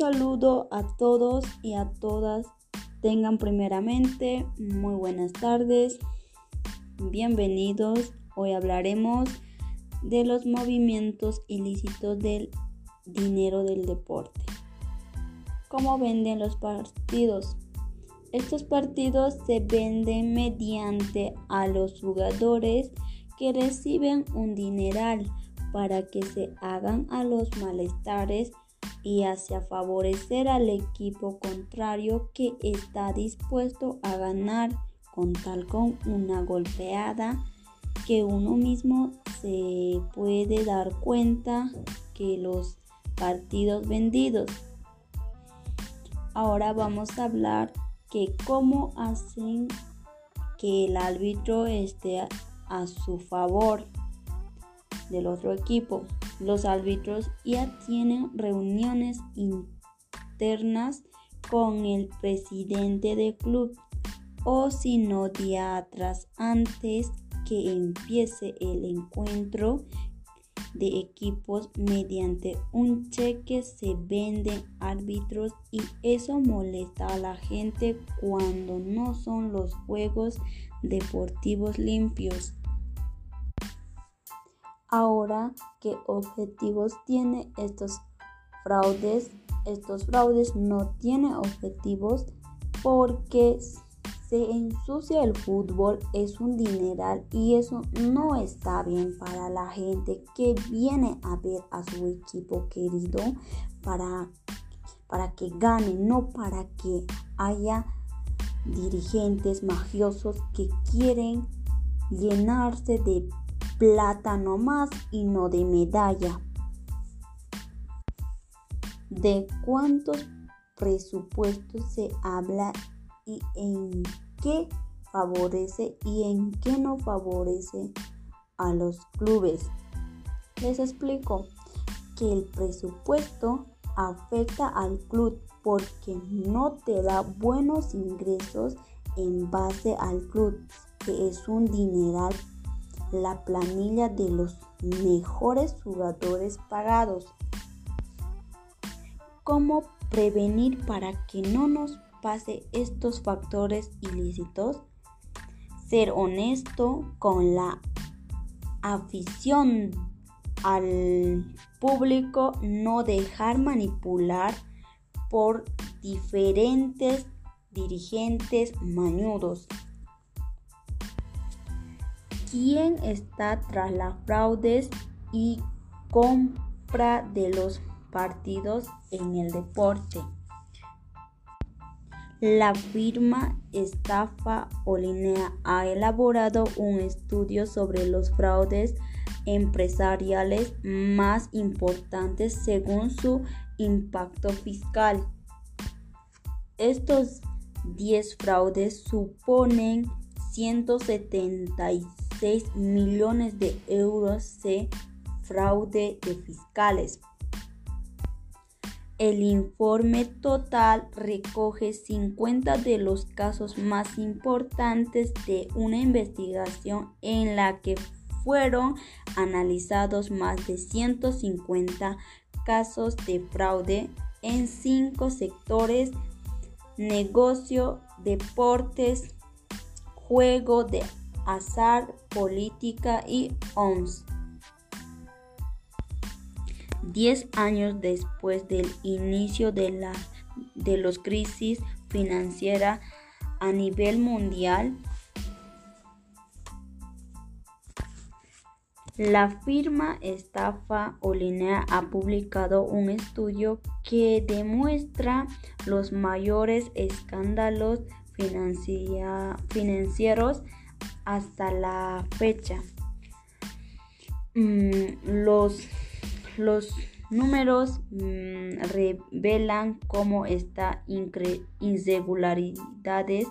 saludo a todos y a todas. Tengan primeramente muy buenas tardes. Bienvenidos. Hoy hablaremos de los movimientos ilícitos del dinero del deporte. ¿Cómo venden los partidos? Estos partidos se venden mediante a los jugadores que reciben un dineral para que se hagan a los malestares y hacia favorecer al equipo contrario que está dispuesto a ganar con tal con una golpeada que uno mismo se puede dar cuenta que los partidos vendidos. Ahora vamos a hablar que cómo hacen que el árbitro esté a su favor del otro equipo. Los árbitros ya tienen reuniones internas con el presidente del club o si no días atrás antes que empiece el encuentro de equipos mediante un cheque se venden árbitros y eso molesta a la gente cuando no son los juegos deportivos limpios. Ahora, ¿qué objetivos tiene estos fraudes? Estos fraudes no tienen objetivos porque se ensucia el fútbol, es un dineral y eso no está bien para la gente que viene a ver a su equipo querido para, para que gane, no para que haya dirigentes magiosos que quieren llenarse de plata no más y no de medalla. ¿De cuántos presupuestos se habla y en qué favorece y en qué no favorece a los clubes? Les explico que el presupuesto afecta al club porque no te da buenos ingresos en base al club, que es un dineral la planilla de los mejores jugadores pagados. ¿Cómo prevenir para que no nos pase estos factores ilícitos? Ser honesto con la afición al público, no dejar manipular por diferentes dirigentes mañudos quién está tras las fraudes y compra de los partidos en el deporte. La firma Estafa Olinea ha elaborado un estudio sobre los fraudes empresariales más importantes según su impacto fiscal. Estos 10 fraudes suponen 176 6 millones de euros de fraude de fiscales. El informe total recoge 50 de los casos más importantes de una investigación en la que fueron analizados más de 150 casos de fraude en cinco sectores, negocio, deportes, juego de azar, política y OMS. Diez años después del inicio de la de los crisis financiera a nivel mundial, La firma Estafa Olinea ha publicado un estudio que demuestra los mayores escándalos financieros hasta la fecha. Mm, los, los números mm, revelan cómo estas insegularidades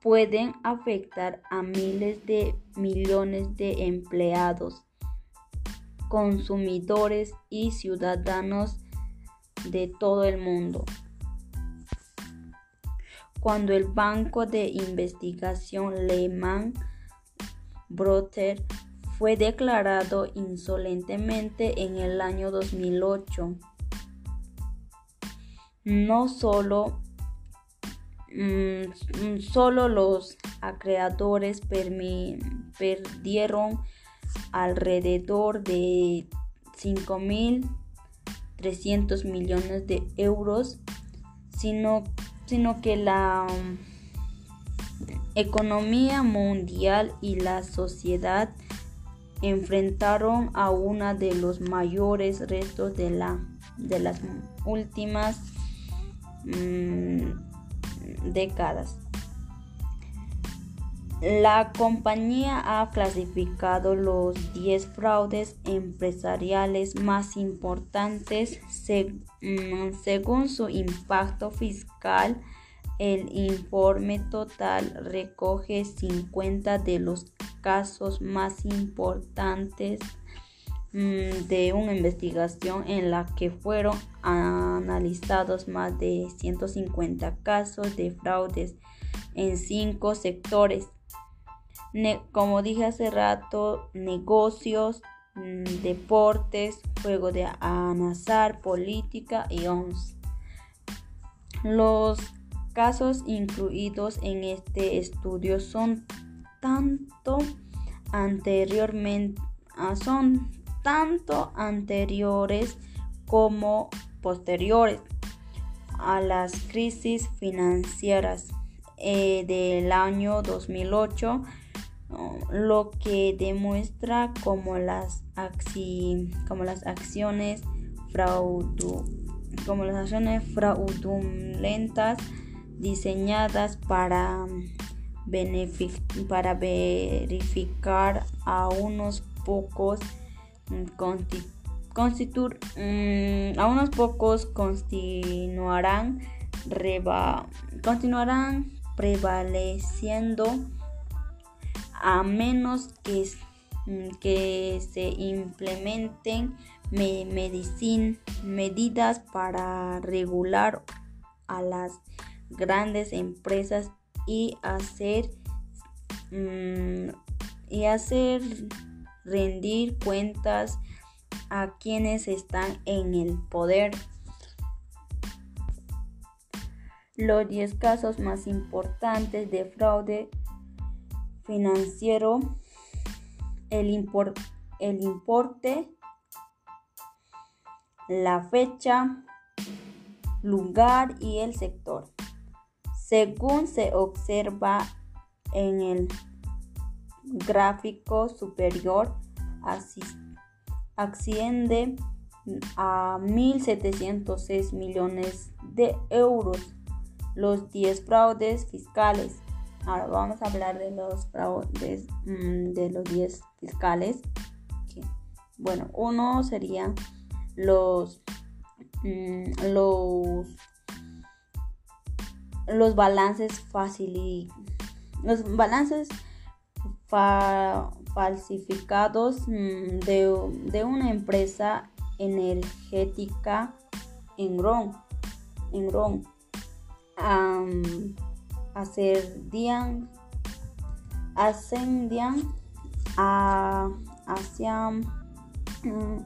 pueden afectar a miles de millones de empleados, consumidores y ciudadanos de todo el mundo cuando el banco de investigación Lehman Brothers fue declarado insolentemente en el año 2008. no solo, mm, solo los acreedores perdieron alrededor de 5.300 millones de euros, sino, sino que la mm, economía mundial y la sociedad enfrentaron a uno de los mayores retos de, la, de las últimas mm, décadas. La compañía ha clasificado los 10 fraudes empresariales más importantes mm, según su impacto fiscal. El informe total recoge 50 de los casos más importantes mm, de una investigación en la que fueron analizados más de 150 casos de fraudes en cinco sectores como dije hace rato, negocios, mm, deportes, juego de azar, política y ONS. Los casos incluidos en este estudio son tanto anteriormente ah, son tanto anteriores como posteriores a las crisis financieras eh, del año 2008 lo que demuestra como las, como las acciones como las acciones fraudulentas diseñadas para, para verificar a unos pocos mm, mm, a unos pocos continuarán continuarán prevaleciendo a menos que, mm, que se implementen medidas para regular a las grandes empresas y hacer mm, y hacer rendir cuentas a quienes están en el poder. Los 10 casos más importantes de fraude financiero, el, importe, la fecha, lugar y el sector. Según se observa en el gráfico superior, asciende a 1.706 millones de euros los 10 fraudes fiscales Ahora vamos a hablar de los fraudes mm, de los 10 fiscales. Bueno, uno sería los, mm, los, los balances fácil los balances falsificados mm, de, una empresa energética en Ron. En Ron ascendían, ascendían a, hacia, mm,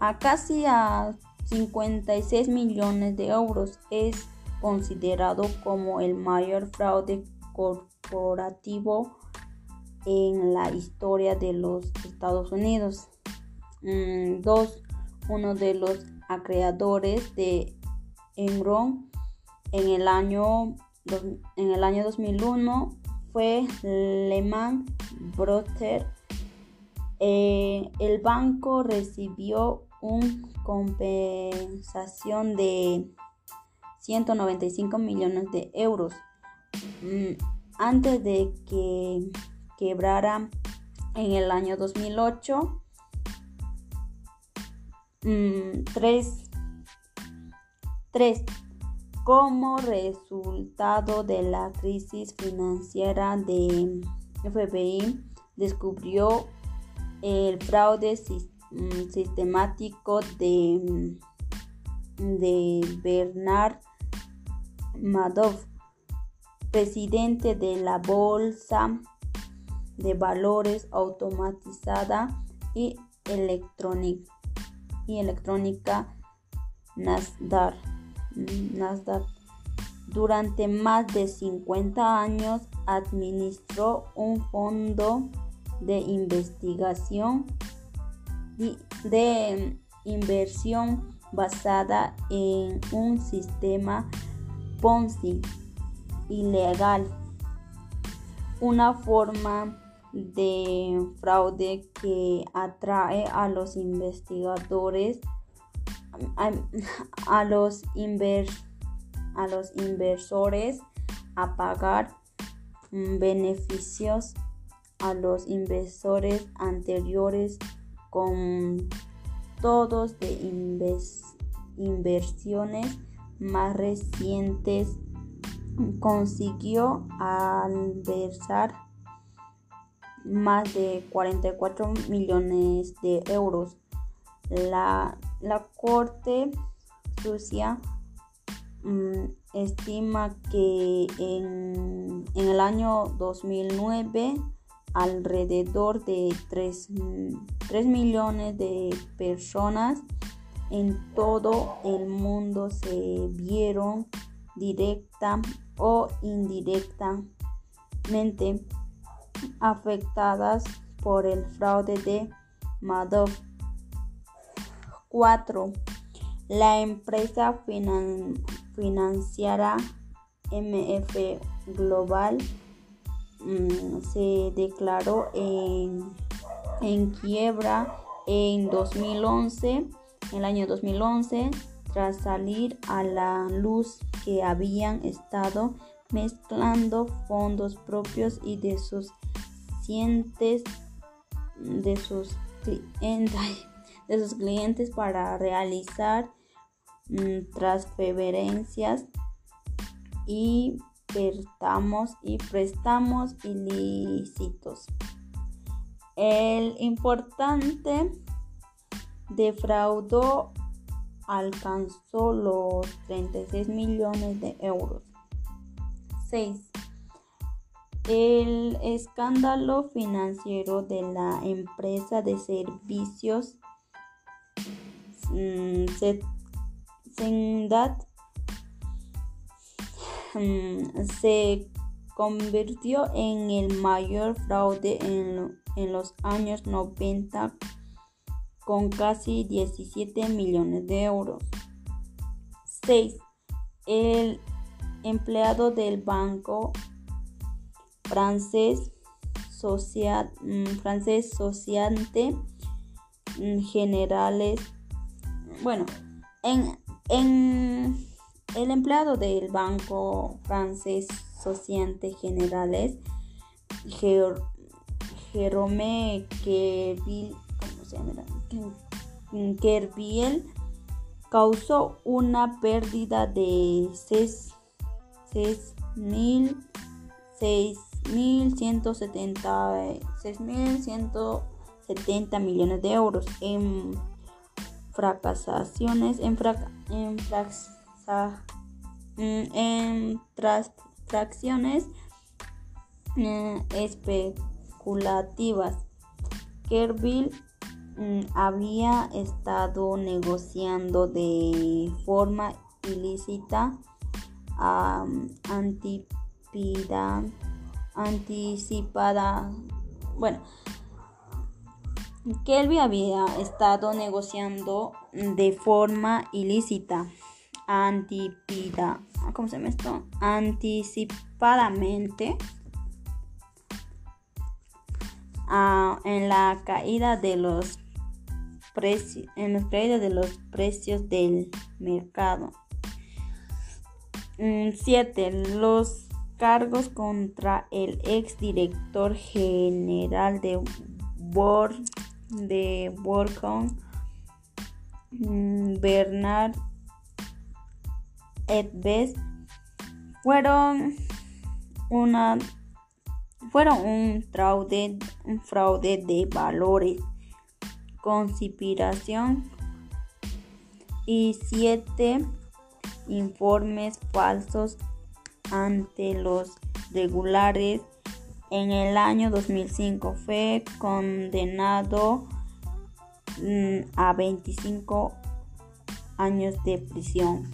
a casi a 56 millones de euros. Es considerado como el mayor fraude corporativo en la historia de los Estados Unidos. Mm, dos, uno de los acreedores de Enron en el año en el año 2001 fue Lehman Brothers. Eh, el banco recibió una compensación de 195 millones de euros mm, antes de que quebrara en el año 2008. 3 3 como resultado de la crisis financiera de FBI, descubrió el fraude mm, sistemático de, de Bernard Madoff, presidente de la Bolsa de Valores Automatizada y Electrónica, y electrónica Nasdaq Nasdaq. Durante más de 50 años administró un fondo de investigación de inversión basada en un sistema Ponzi ilegal, una forma de fraude que atrae a los investigadores, a, los, a los inversores a pagar beneficios a los inversores anteriores con todos de inversiones más recientes consiguió alversar más de 44 millones de euros. La, Corte Sucia mm, estima que en, en, el año 2009 alrededor de 3, 3 millones de personas en todo el mundo se vieron directa o indirectamente afectadas por el fraude de Madoff. 4. La empresa financiera MF Global mm, se declaró en, en quiebra en 2011, el año 2011, tras salir a la luz que habían estado mezclando fondos propios y de sus clientes de sus clientes de sus clientes para realizar mm, transferencias y prestamos y prestamos ilícitos. El importante defraudó alcanzó los 36 millones de euros. 6. El escándalo financiero de la empresa de servicios mm, mm, se convirtió en el mayor fraude en, en los años 90 con casi 17 millones de euros. 6. El empleado del banco francés, mm, francés Sociante Generales. Bueno, en, en el empleado del banco francés Sociante Generales, Jerome Keville Kerviel causó una pérdida de 6.170 millones de euros en fracasaciones, en, en, en transacciones eh, especulativas. Kerville Mm, había estado negociando de forma ilícita anticipada bueno Kelby había estado negociando de forma ilícita antipida ¿cómo se llama esto? anticipadamente en la caída de los en los precios de los precios del mercado. 7. Mm, los cargos contra el ex director general de Bor de mm, Bernard Edves, fueron una fueron un fraude, un fraude de valores conspiración y siete informes falsos ante los regulares. En el año 2005 fue condenado mm, a 25 años de prisión.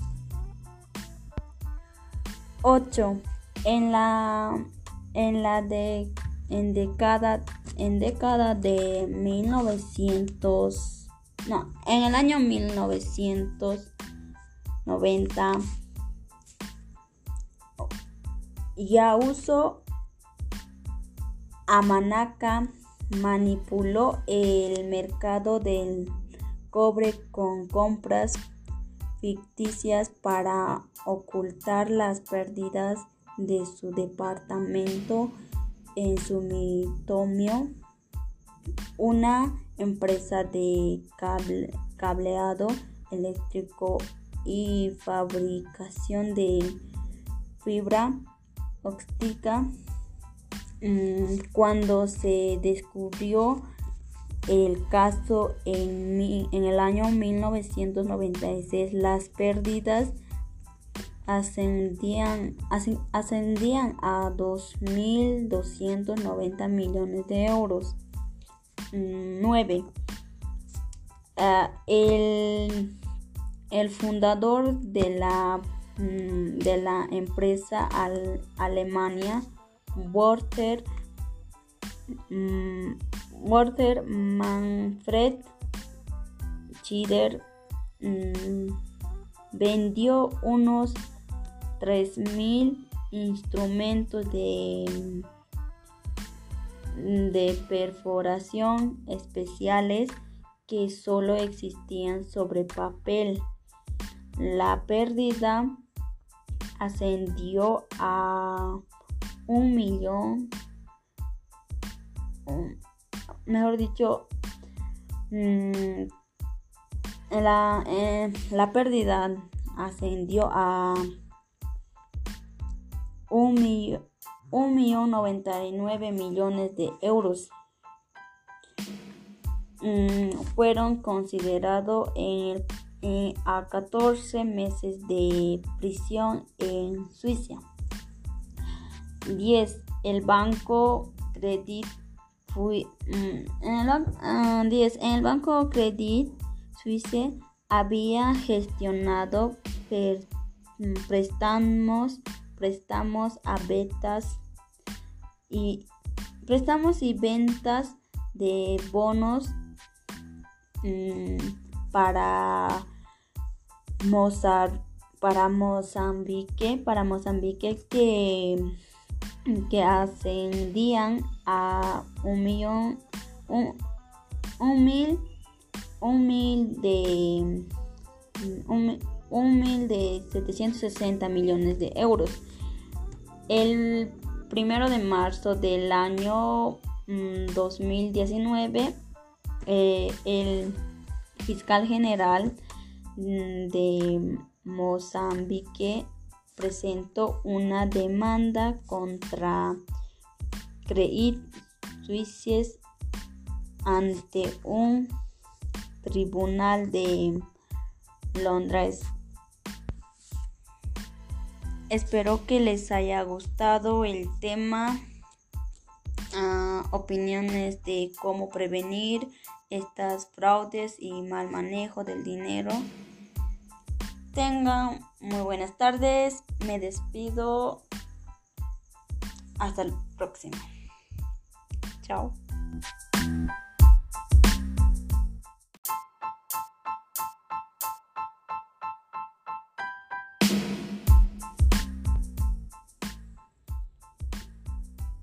8. En la, en la de, en década, en década de 1900, no, en el año 1990 ya uso Amanaka manipuló el mercado del cobre con compras ficticias para ocultar las pérdidas de su departamento en su mitomio, una empresa de cableado eléctrico y fabricación de fibra óptica. Mm, cuando se descubrió el caso en, en el año 1996, las pérdidas ascendían, ascendían a 2.290 millones de euros. 9. Mm, ah, el, el, fundador de la, mm, de la empresa Alemania, Walter Walter Manfred Schieder mm, vendió unos 3.000 instrumentos de, de perforación especiales que solo existían sobre papel. La pérdida ascendió a un millón mejor dicho, mm, la, eh, la pérdida ascendió a un, millón, noventa y nueve millones de euros. Mm, fueron considerados en, a 14 meses de prisión en Suiza. 10. El banco Credit fui, mm, en, el, ah, el Banco Credit Suisse había gestionado mm, préstamos, préstamos a ventas y préstamos y ventas de bonos mm, para para Mozambique, para Mozambique que que ascendían a un millón, un, mil, un mil de, un, mil de 760 millones de euros. El primero de marzo del año 2019, mm, eh, el fiscal general mm, de Mozambique presentó una demanda contra Credit Suisse ante un tribunal de Londres. Espero que les haya gustado el tema, ah, opiniones de cómo prevenir estas fraudes y mal manejo del dinero. Tengan muy buenas tardes. Me despido. Hasta el próximo. Chao.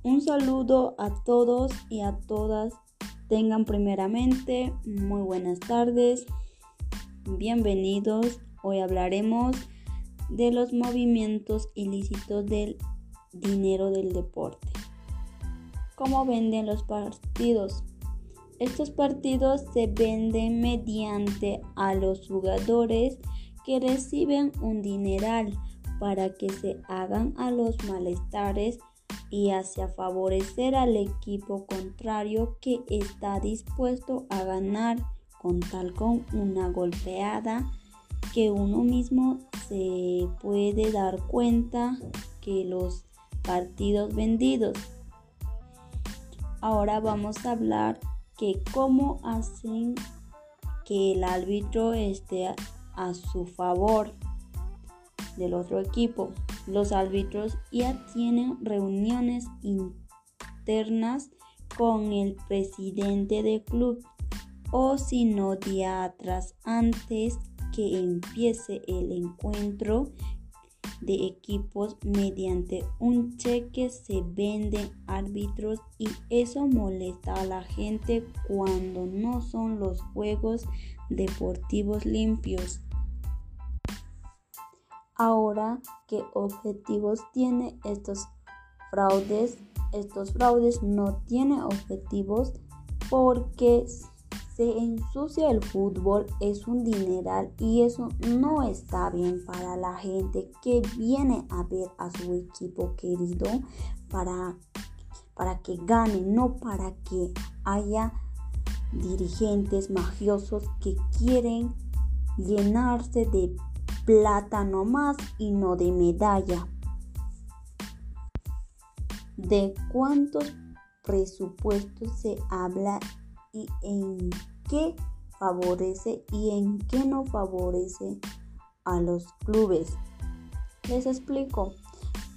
Un saludo a todos y a todas. Tengan primeramente muy buenas tardes. Bienvenidos Hoy hablaremos de los movimientos ilícitos del dinero del deporte. ¿Cómo venden los partidos? Estos partidos se venden mediante a los jugadores que reciben un dineral para que se hagan a los malestares y hacia favorecer al equipo contrario que está dispuesto a ganar con tal con una golpeada que uno mismo se puede dar cuenta que los partidos vendidos. Ahora vamos a hablar que cómo hacen que el árbitro esté a, su favor del otro equipo. Los árbitros ya tienen reuniones internas con el presidente del club o si no días atrás antes que empiece el encuentro de equipos mediante un cheque se venden árbitros y eso molesta a la gente cuando no son los juegos deportivos limpios. Ahora, ¿qué objetivos tiene estos fraudes? Estos fraudes no tienen objetivos porque se ensucia el fútbol, es un dineral y eso no está bien para la gente que viene a ver a su equipo querido para, para que gane, no para que haya dirigentes magiosos que quieren llenarse de plata nomás y no de medalla. ¿De cuántos presupuestos se habla y en qué favorece y en qué no favorece a los clubes. Les explico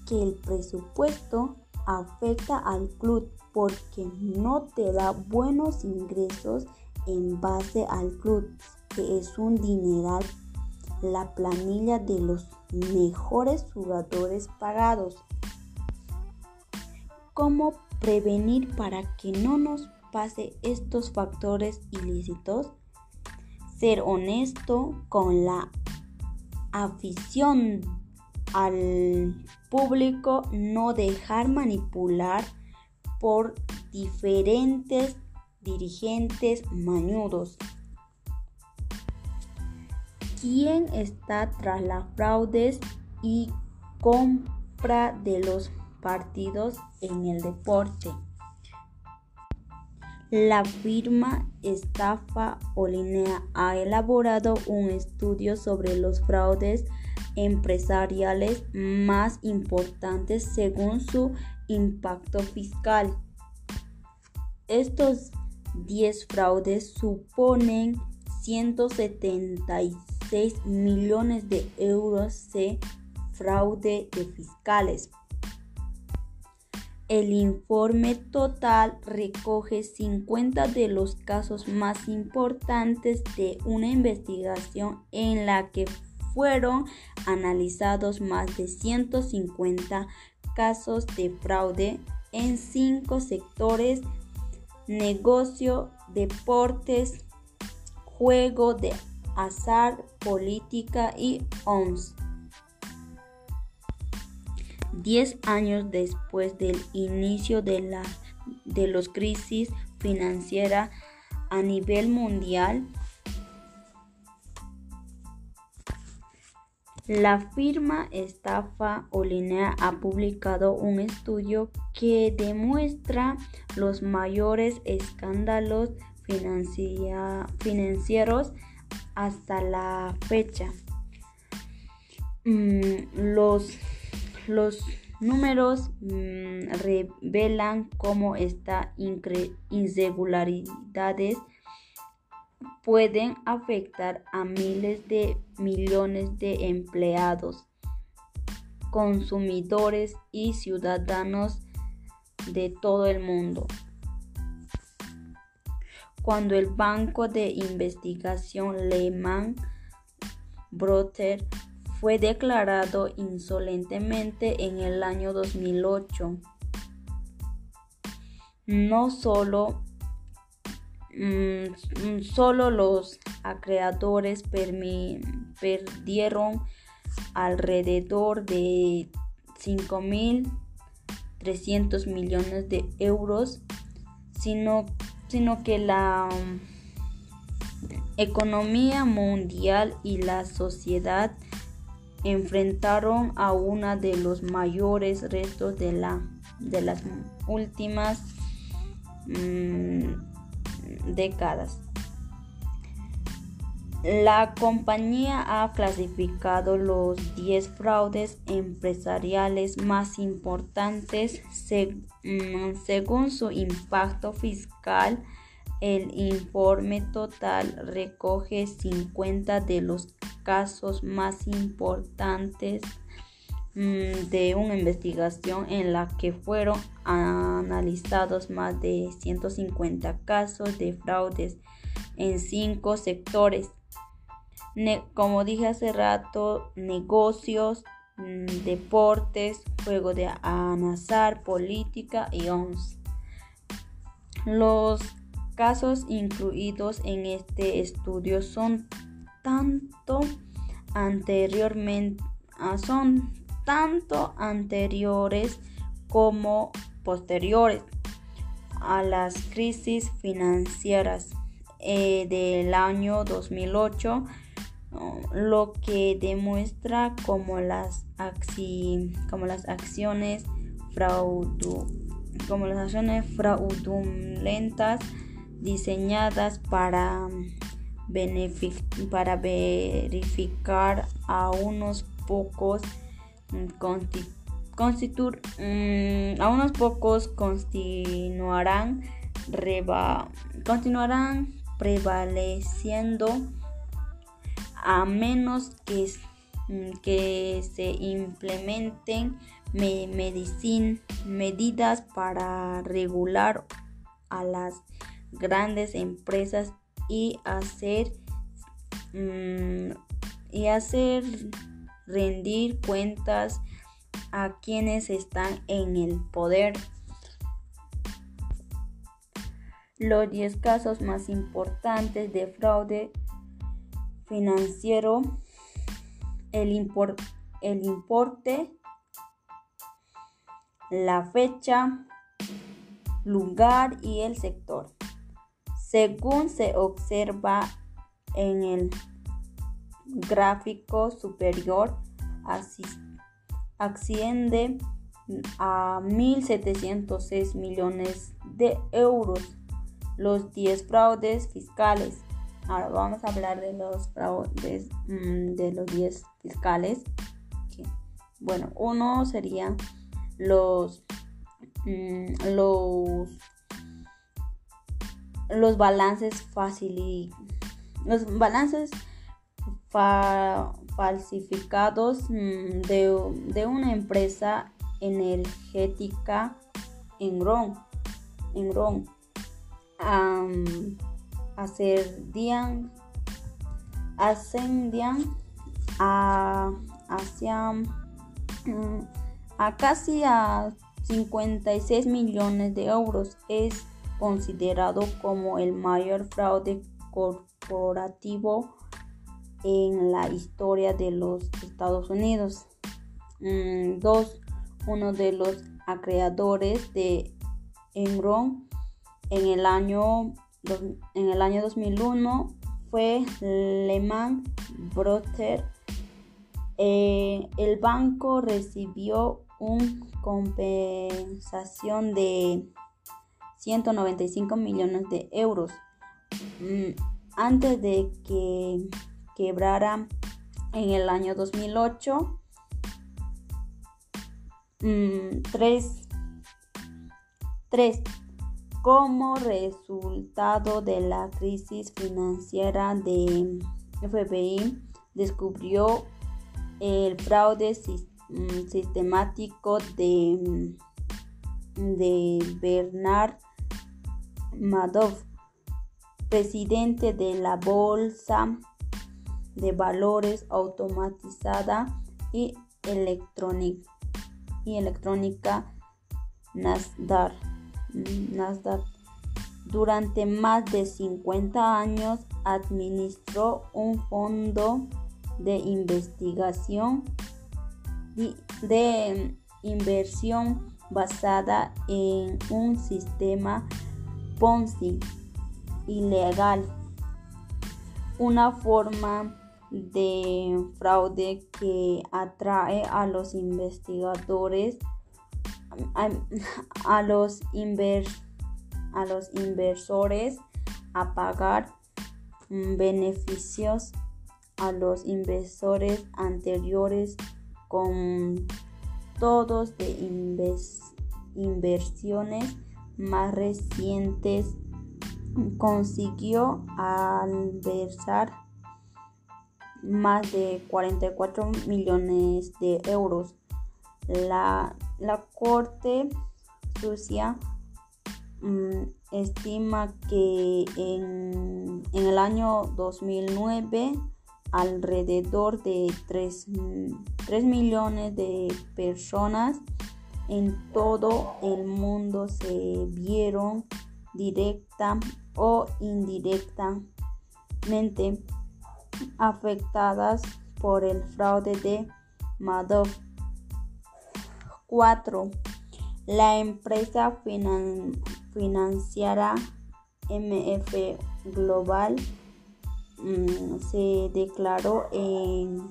que el presupuesto afecta al club porque no te da buenos ingresos en base al club, que es un dineral, la planilla de los mejores jugadores pagados. ¿Cómo prevenir para que no nos pase estos factores ilícitos, ser honesto con la afición al público, no dejar manipular por diferentes dirigentes mañudos. ¿Quién está tras las fraudes y compra de los partidos en el deporte? La firma Estafa Olinea ha elaborado un estudio sobre los fraudes empresariales más importantes según su impacto fiscal. Estos 10 fraudes suponen 176 millones de euros de fraude de fiscales el informe total recoge 50 de los casos más importantes de una investigación en la que fueron analizados más de 150 casos de fraude en cinco sectores, negocio, deportes, juego de azar, política y OMS. Diez años después del inicio de la de los crisis financiera a nivel mundial, la firma Estafa Olinea ha publicado un estudio que demuestra los mayores escándalos financieros hasta la fecha. Mm, los los números mm, revelan cómo estas insegularidades pueden afectar a miles de millones de empleados, consumidores y ciudadanos de todo el mundo. Cuando el banco de investigación Lehman Brothers fue declarado insolentemente en el año 2008. No solo, mm, solo los acreedores perdieron alrededor de 5.300 millones de euros, sino, sino que la mm, economía mundial y la sociedad enfrentaron a uno de los mayores retos de, la, de las últimas mm, décadas. La compañía ha clasificado los 10 fraudes empresariales más importantes mm, según su impacto fiscal. El informe total recoge 50 de los casos más importantes mm, de una investigación en la que fueron analizados más de 150 casos de fraudes en cinco sectores. como dije hace rato, negocios, mm, deportes, juego de azar, política y ONS. Los casos incluidos en este estudio son tanto anteriormente ah, son tanto anteriores como posteriores a las crisis financieras eh, del año 2008 lo que demuestra como las, como las acciones como las acciones fraudulentas diseñadas para, para verificar a unos pocos mm, mm, a unos pocos continuarán continuarán prevaleciendo a menos que, mm, que se implementen medidas para regular a las grandes empresas y hacer mm, y hacer rendir cuentas a quienes están en el poder. Los 10 casos más importantes de fraude financiero, el, el importe la fecha, lugar y el sector. Según se observa en el gráfico superior, asciende a 1.706 millones de euros los 10 fraudes fiscales. Ahora vamos a hablar de los fraudes mm, de los 10 fiscales. Bueno, uno sería los, mm, los, los balances fácil los balances falsificados mm, de, una empresa energética en Ron, en Ron ascendían, ascendían a, hacia mm, a casi a 56 millones de euros. Es considerado como el mayor fraude corporativo en la historia de los Estados Unidos. Mm, dos, uno de los creadores de Enron en el año, en el año 2001 fue Lehman Brothers. Eh, el banco recibió una compensación de 195 millones de euros. Mm, antes de que quebrara en el año 2008 3 3 como resultado de la crisis financiera de FBI descubrió el fraude Mm, sistemático de, mm, de Bernard Madoff, presidente de la Bolsa de Valores Automatizada y, electrónica, y Nasdaq. Durante más de 50 años administró un fondo de investigación de inversión basada en un sistema Ponzi ilegal, una forma de fraude que atrae a los investigadores, a, los, a los inversores a pagar beneficios a los inversores anteriores con todos de inversiones más recientes consiguió alversar más de 44 millones de euros. La, Corte Sucia mm, estima que en, el año 2009 alrededor de 3, 3 millones de personas en todo el mundo se vieron directa o indirectamente afectadas por el fraude de Madoff. 4. La empresa financiera MF Global mm, se declaró en,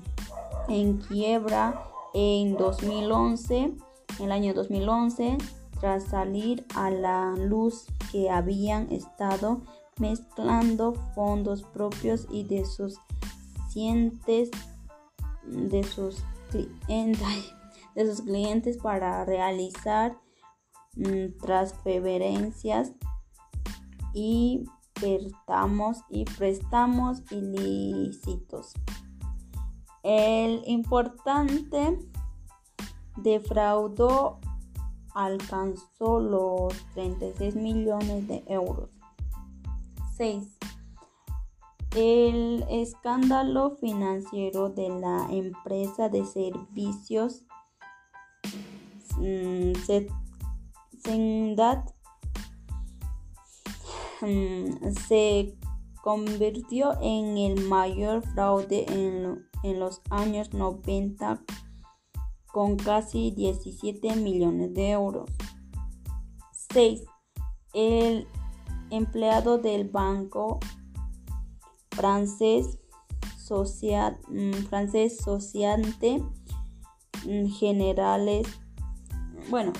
en quiebra en 2011 el año 2011 tras salir a la luz que habían estado mezclando fondos propios y de sus clientes de sus clientes de sus clientes para realizar mm, transferencias y prestamos y prestamos ilícitos. El importante defraudó alcanzó los 36 millones de euros. 6. El escándalo financiero de la empresa de servicios mm, Sendat mm, se convirtió en el mayor fraude en, en los años 90 con casi 17 millones de euros. 6. El empleado del banco francés, social, mm, Sociante mm, Generales. Bueno,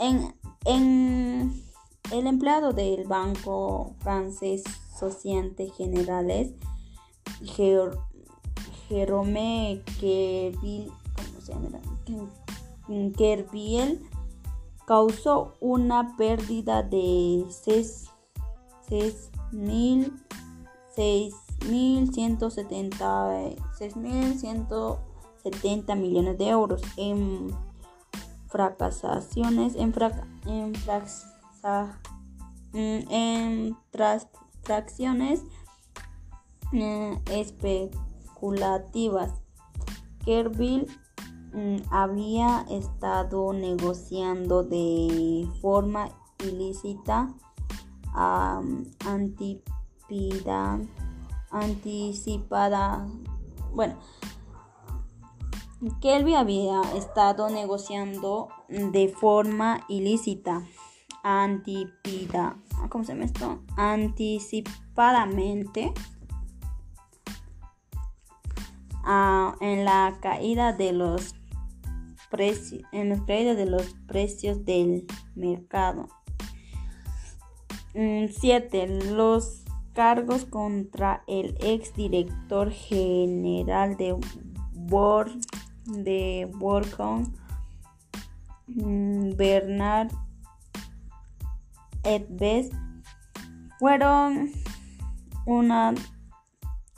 en, en el empleado del banco francés Sociante Generales, Jerome Keville, ¿cómo se llama? Kerviel causó una pérdida de 6.170 millones de euros en fracasaciones, en, en, en transacciones eh, especulativas. Kerville Mm, había estado negociando de forma ilícita anticipada bueno Kelby había estado negociando de forma ilícita antipida ¿cómo se llama esto? anticipadamente en la caída de los en la caída de los precios del mercado. 7. Mm, los cargos contra el ex director general de Bor de mm, Bernard Edves, fueron una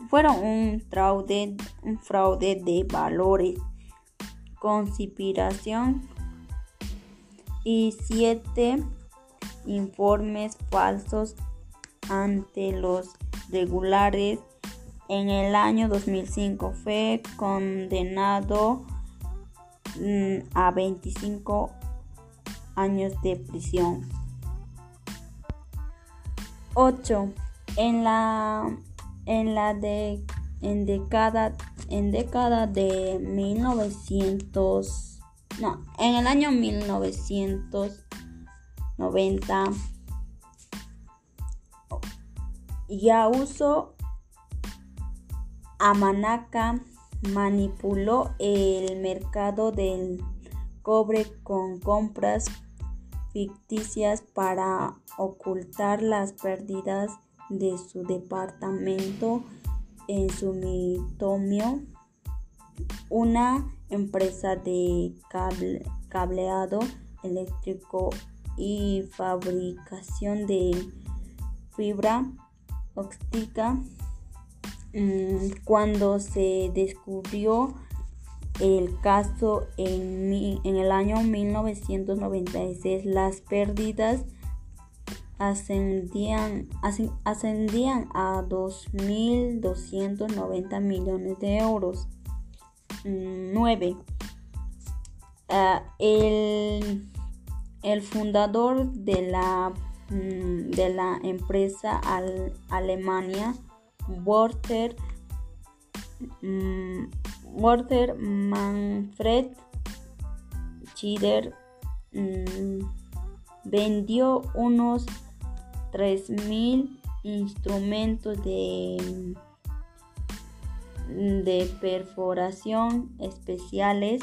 fueron un fraude, un fraude de valores, conspiración y siete informes falsos ante los regulares. En el año 2005 fue condenado mm, a 25 años de prisión. 8. En la en la de en década en década de 1900 no en el año 1990 ya uso Amanaka manipuló el mercado del cobre con compras ficticias para ocultar las pérdidas de su departamento en su mitomio una empresa de cableado eléctrico y fabricación de fibra óptica. Mm, cuando se descubrió el caso en, en el año 1996 las pérdidas ascendían, ascendían a 2.290 millones de euros. 9. Mm, ah, el, el, fundador de la, mm, de la empresa Alemania, Walter, mm, Walter Manfred Schieder, vendió unos 3.000 instrumentos de, de perforación especiales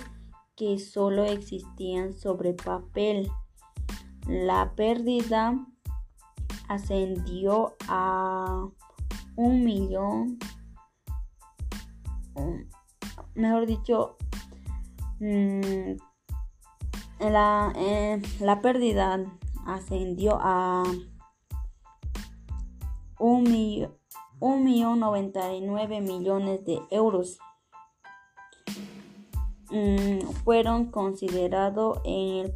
que solo existían sobre papel. La pérdida ascendió a un millón, mejor dicho, mm, la, eh, la pérdida ascendió a un millón, millones de euros. Mm, fueron considerados en,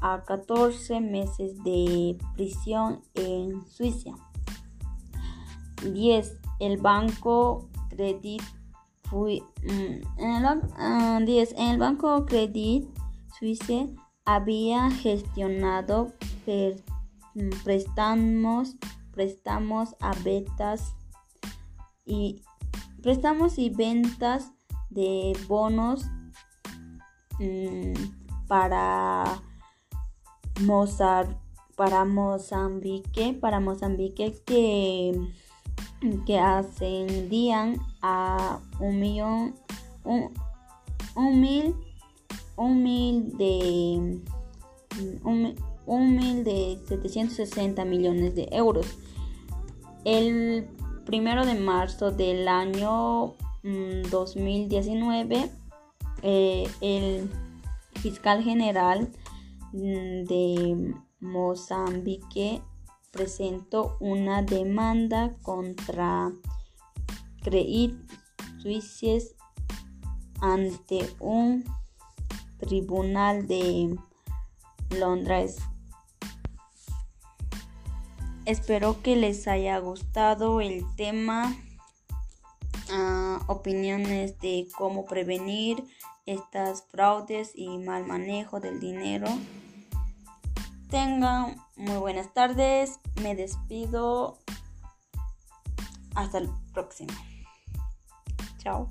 a 14 meses de prisión en Suiza. 10. El banco Credit fue, mm, en, el, ah, en el banco Credit Suisse había gestionado mm, préstamos prestamos a ventas y prestamos y ventas de bonos mm, para para Mozambique, para Mozambique que, que ascendían a un millón, un, mil, un mil de un, un mil de 760 millones de euros. El primero de marzo del año 2019, mm, eh, el fiscal general mm, de Mozambique presentó una demanda contra Credit Suisse ante un tribunal de Londres Espero que les haya gustado el tema, ah, opiniones de cómo prevenir estas fraudes y mal manejo del dinero. Tengan muy buenas tardes, me despido. Hasta el próximo. Chao.